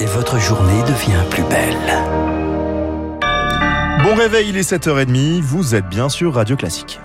et votre journée devient plus belle. Bon réveil, il est 7h30, vous êtes bien sur Radio Classique.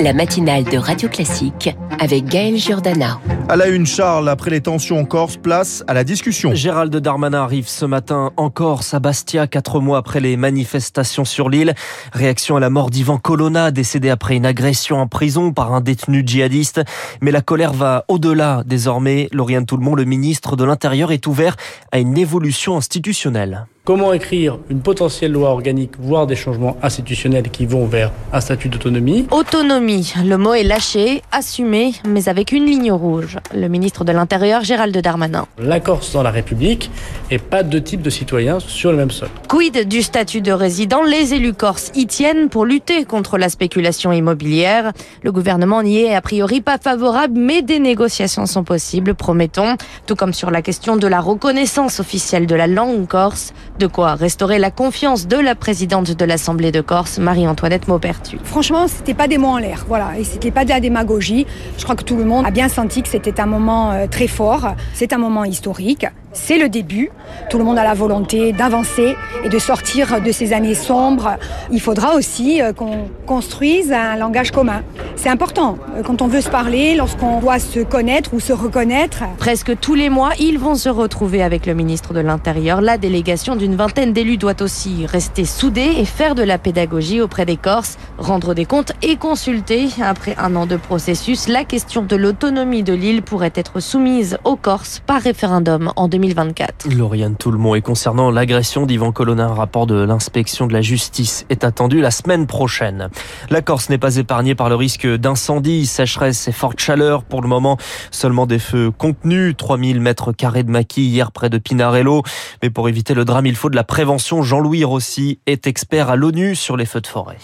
La matinale de Radio Classique avec Gaël Giordana. À la une, Charles, après les tensions en Corse, place à la discussion. Gérald Darmanin arrive ce matin en Corse, à Bastia, quatre mois après les manifestations sur l'île. Réaction à la mort d'Ivan Colonna, décédé après une agression en prison par un détenu djihadiste. Mais la colère va au-delà. Désormais, Lauriane Toulmont, le ministre de l'Intérieur, est ouvert à une évolution institutionnelle. Comment écrire une potentielle loi organique, voire des changements institutionnels qui vont vers un statut d'autonomie? Autonomie, le mot est lâché, assumé, mais avec une ligne rouge. Le ministre de l'Intérieur, Gérald Darmanin. La Corse dans la République et pas deux types de citoyens sur le même sol. Quid du statut de résident? Les élus corses y tiennent pour lutter contre la spéculation immobilière. Le gouvernement n'y est a priori pas favorable, mais des négociations sont possibles, promettons. Tout comme sur la question de la reconnaissance officielle de la langue corse. De quoi restaurer la confiance de la présidente de l'Assemblée de Corse, Marie-Antoinette Maupertu. Franchement, c'était pas des mots en l'air, voilà, et c'était pas de la démagogie. Je crois que tout le monde a bien senti que c'était un moment euh, très fort, c'est un moment historique. C'est le début. Tout le monde a la volonté d'avancer et de sortir de ces années sombres. Il faudra aussi euh, qu'on construise un langage commun. C'est important euh, quand on veut se parler, lorsqu'on doit se connaître ou se reconnaître. Presque tous les mois, ils vont se retrouver avec le ministre de l'Intérieur. La délégation d'une vingtaine d'élus doit aussi rester soudée et faire de la pédagogie auprès des Corses, rendre des comptes et consulter. Après un an de processus, la question de l'autonomie de l'île pourrait être soumise aux Corses par référendum en 2020. 2024. Lauriane Toulmont. Et concernant l'agression d'Yvan Colonna, un rapport de l'inspection de la justice est attendu la semaine prochaine. La Corse n'est pas épargnée par le risque d'incendie, sécheresse et forte chaleur. Pour le moment, seulement des feux contenus, 3000 mètres carrés de maquis hier près de Pinarello. Mais pour éviter le drame, il faut de la prévention. Jean-Louis Rossi est expert à l'ONU sur les feux de forêt.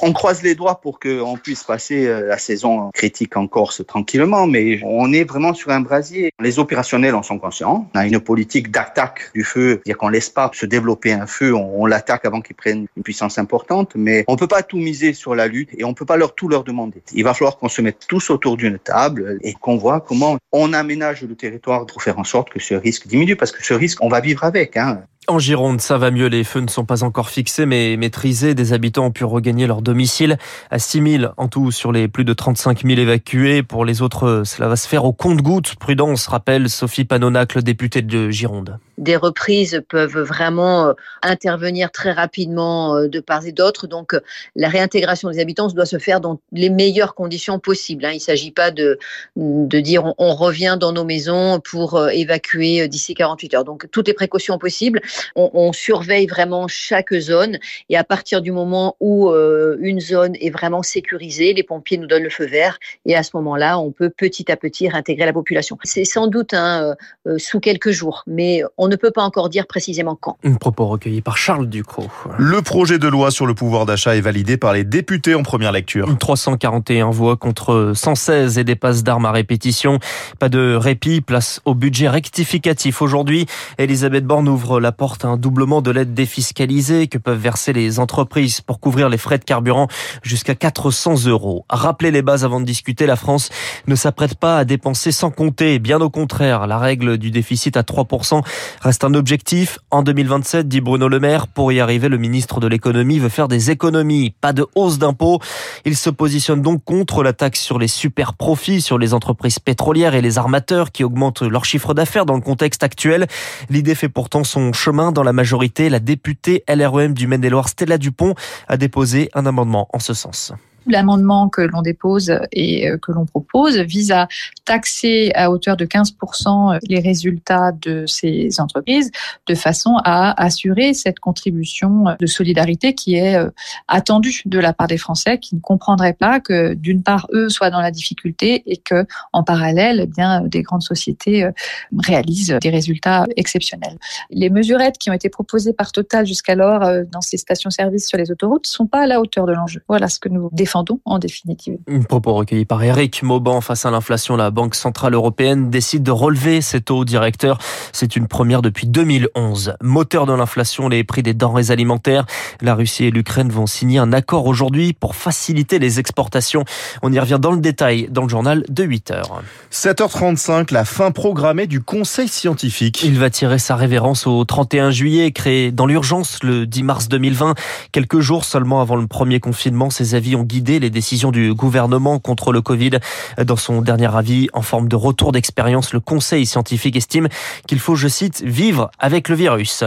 On croise les doigts pour qu'on puisse passer euh, la saison critique en Corse tranquillement, mais on est vraiment sur un brasier. Les opérationnels en sont conscients. On a une politique d'attaque du feu, c'est-à-dire qu'on laisse pas se développer un feu, on, l'attaque avant qu'il prenne une puissance importante, mais on peut pas tout miser sur la lutte et on peut pas leur tout leur demander. Il va falloir qu'on se mette tous autour d'une table et qu'on voit comment on aménage le territoire pour faire en sorte que ce risque diminue, parce que ce risque, on va vivre avec. Hein. En Gironde, ça va mieux. Les feux ne sont pas encore fixés, mais maîtrisés. Des habitants ont pu regagner leur domicile à 6 000 en tout sur les plus de 35 000 évacués. Pour les autres, cela va se faire au compte-gouttes. Prudence, rappelle Sophie Panonacle, députée de Gironde des reprises peuvent vraiment euh, intervenir très rapidement euh, de part et d'autre. Donc, euh, la réintégration des habitants doit se faire dans les meilleures conditions possibles. Hein. Il ne s'agit pas de, dire on, revient dans nos maisons pour évacuer d'ici 48 heures. Donc, toutes les précautions possibles. On, on, surveille vraiment chaque zone et à partir du moment où une zone est vraiment sécurisée, les pompiers nous donnent le feu vert et à ce moment-là, on peut petit à petit réintégrer la population. C'est sans doute hein, sous quelques jours, mais on on ne peut pas encore dire précisément quand. Un propos recueilli par Charles Ducrot. Le projet de loi sur le pouvoir d'achat est validé par les députés en première lecture. 341 voix contre 116 et des passes d'armes à répétition. Pas de répit, place au budget rectificatif. Aujourd'hui, Elisabeth Borne ouvre la porte à un doublement de l'aide défiscalisée que peuvent verser les entreprises pour couvrir les frais de carburant jusqu'à 400 euros. Rappelez les bases avant de discuter, la France ne s'apprête pas à dépenser sans compter. Bien au contraire, la règle du déficit à 3% reste un objectif. En 2027, dit Bruno Le Maire, pour y arriver, le ministre de l'économie veut faire des économies, pas de hausse d'impôts. Il se positionne donc contre la taxe sur les super profits, sur les entreprises pétrolières et les armateurs qui augmentent leur chiffre d'affaires dans le contexte actuel. L'idée fait pourtant son chemin dans la majorité. La députée LREM du Maine-et-Loire, Stella Dupont, a déposé un amendement en ce sens l'amendement que l'on dépose et euh, que l'on propose vise à taxer à hauteur de 15% les résultats de ces entreprises de façon à assurer cette contribution de solidarité qui est euh, attendue de la part des Français qui ne comprendraient pas que d'une part eux soient dans la difficulté et que en parallèle eh bien des grandes sociétés euh, réalisent des résultats exceptionnels. Les mesurettes qui ont été proposées par Total jusqu'alors dans ces stations-service sur les autoroutes ne sont pas à la hauteur de l'enjeu. Voilà ce que nous défendons défendons en définitive. Un propos recueilli par Eric Mauban face à l'inflation. La Banque Centrale Européenne décide de relever ses taux directeurs. C'est une première depuis 2011. Moteur de l'inflation, les prix des denrées alimentaires. La Russie et l'Ukraine vont signer un accord aujourd'hui pour faciliter les exportations. On y revient dans le détail dans le journal de 8 heures. 7h35, la fin programmée du Conseil scientifique. Il va tirer sa révérence au 31 juillet, créé dans l'urgence le 10 mars 2020. Quelques jours seulement avant le premier confinement, ses avis ont guidé les décisions du gouvernement contre le Covid. Dans son dernier avis, en forme de retour d'expérience, le Conseil scientifique estime qu'il faut, je cite, vivre avec le virus.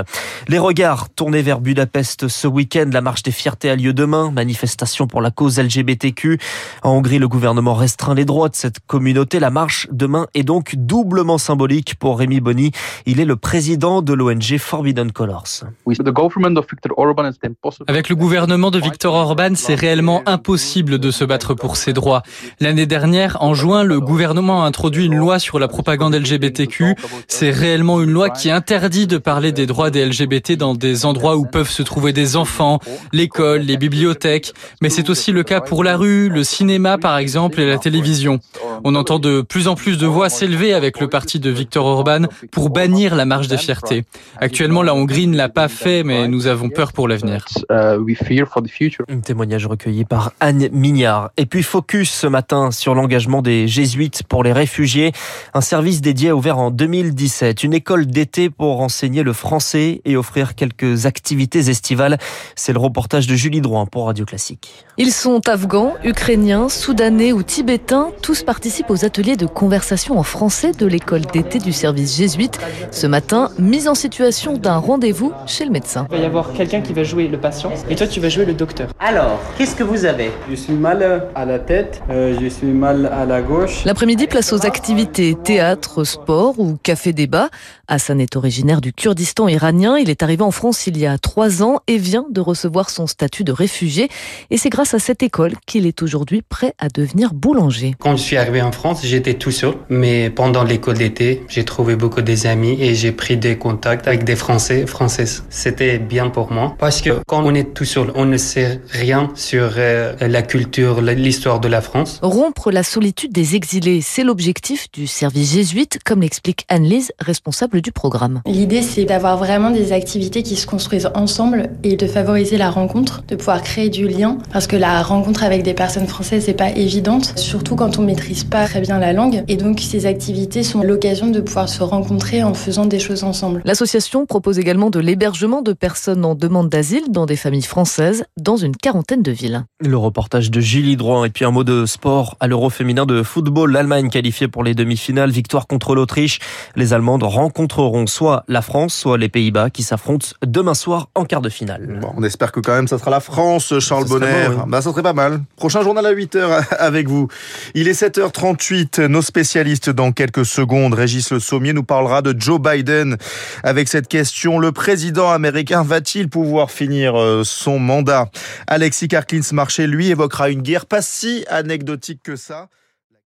Les regards tournés vers Budapest ce week-end. La marche des fiertés a lieu demain. Manifestation pour la cause LGBTQ. En Hongrie, le gouvernement restreint les droits de cette communauté. La marche demain est donc doublement symbolique pour Rémi Bonny. Il est le président de l'ONG Forbidden Colors. Avec le gouvernement de Viktor Orban, c'est réellement impossible de se battre pour ses droits. L'année dernière, en juin, le gouvernement a introduit une loi sur la propagande LGBTQ. C'est réellement une loi qui interdit de parler des droits des LGBT dans des endroits où peuvent se trouver des enfants, l'école, les bibliothèques. Mais c'est aussi le cas pour la rue, le cinéma par exemple et la télévision. On entend de plus en plus de voix s'élever avec le parti de Viktor Orban pour bannir la marche des fiertés. Actuellement, la Hongrie ne l'a pas fait, mais nous avons peur pour l'avenir. Un témoignage recueilli par Anne Mignard. Et puis focus ce matin sur l'engagement des jésuites pour les réfugiés. Un service dédié a ouvert en 2017. Une école d'été pour enseigner le français et offrir quelques activités estivales. C'est le reportage de Julie Drouin pour Radio Classique. Ils sont afghans, ukrainiens, soudanais ou tibétains. Tous participent aux ateliers de conversation en français de l'école d'été du service jésuite. Ce matin, mise en situation d'un rendez-vous chez le médecin. Il va y avoir quelqu'un qui va jouer le patient et toi tu vas jouer le docteur. Alors, qu'est-ce que vous avez? Je suis mal à la tête, euh, je suis mal à la gauche. L'après-midi, place aux activités théâtre, sport ou café-débat. Hassan est originaire du Kurdistan iranien. Il est arrivé en France il y a trois ans et vient de recevoir son statut de réfugié. Et c'est grâce à cette école qu'il est aujourd'hui prêt à devenir boulanger. Quand je suis arrivé en France, j'étais tout seul. Mais pendant l'école d'été, j'ai trouvé beaucoup des amis et j'ai pris des contacts avec des Français, Françaises. C'était bien pour moi parce que quand on est tout seul, on ne sait rien sur euh, la culture, l'histoire de la France. Rompre la solitude des exilés, c'est l'objectif du service jésuite, comme l'explique Anne-Lise, responsable du programme. L'idée, c'est d'avoir vraiment des activités qui se construisent ensemble et de favoriser la rencontre, de pouvoir créer du lien, parce que la rencontre avec des personnes françaises n'est pas évidente, surtout quand on maîtrise pas très bien la langue. Et donc, ces activités sont l'occasion de pouvoir se rencontrer en faisant des choses ensemble. L'association propose également de l'hébergement de personnes en demande d'asile dans des familles françaises dans une quarantaine de villes. Le reportage de Julie Droit et puis un mot de sport à l'Euro féminin de football. L'Allemagne qualifiée pour les demi-finales, victoire contre l'Autriche. Les Allemandes rencontreront soit la France, soit les Pays-Bas qui s'affrontent demain soir en quart de finale. Bon, on espère que quand même ça sera la France, Charles Bonner. Bon, oui. bah, ça serait pas mal. Prochain journal à 8h avec vous. Il est 7h38. Nos spécialistes dans quelques secondes. Régis Le Sommier nous parlera de Joe Biden avec cette question. Le président américain va-t-il pouvoir finir euh, son mandat? Alexis Karklins Marché, lui, évoquera une guerre pas si anecdotique que ça.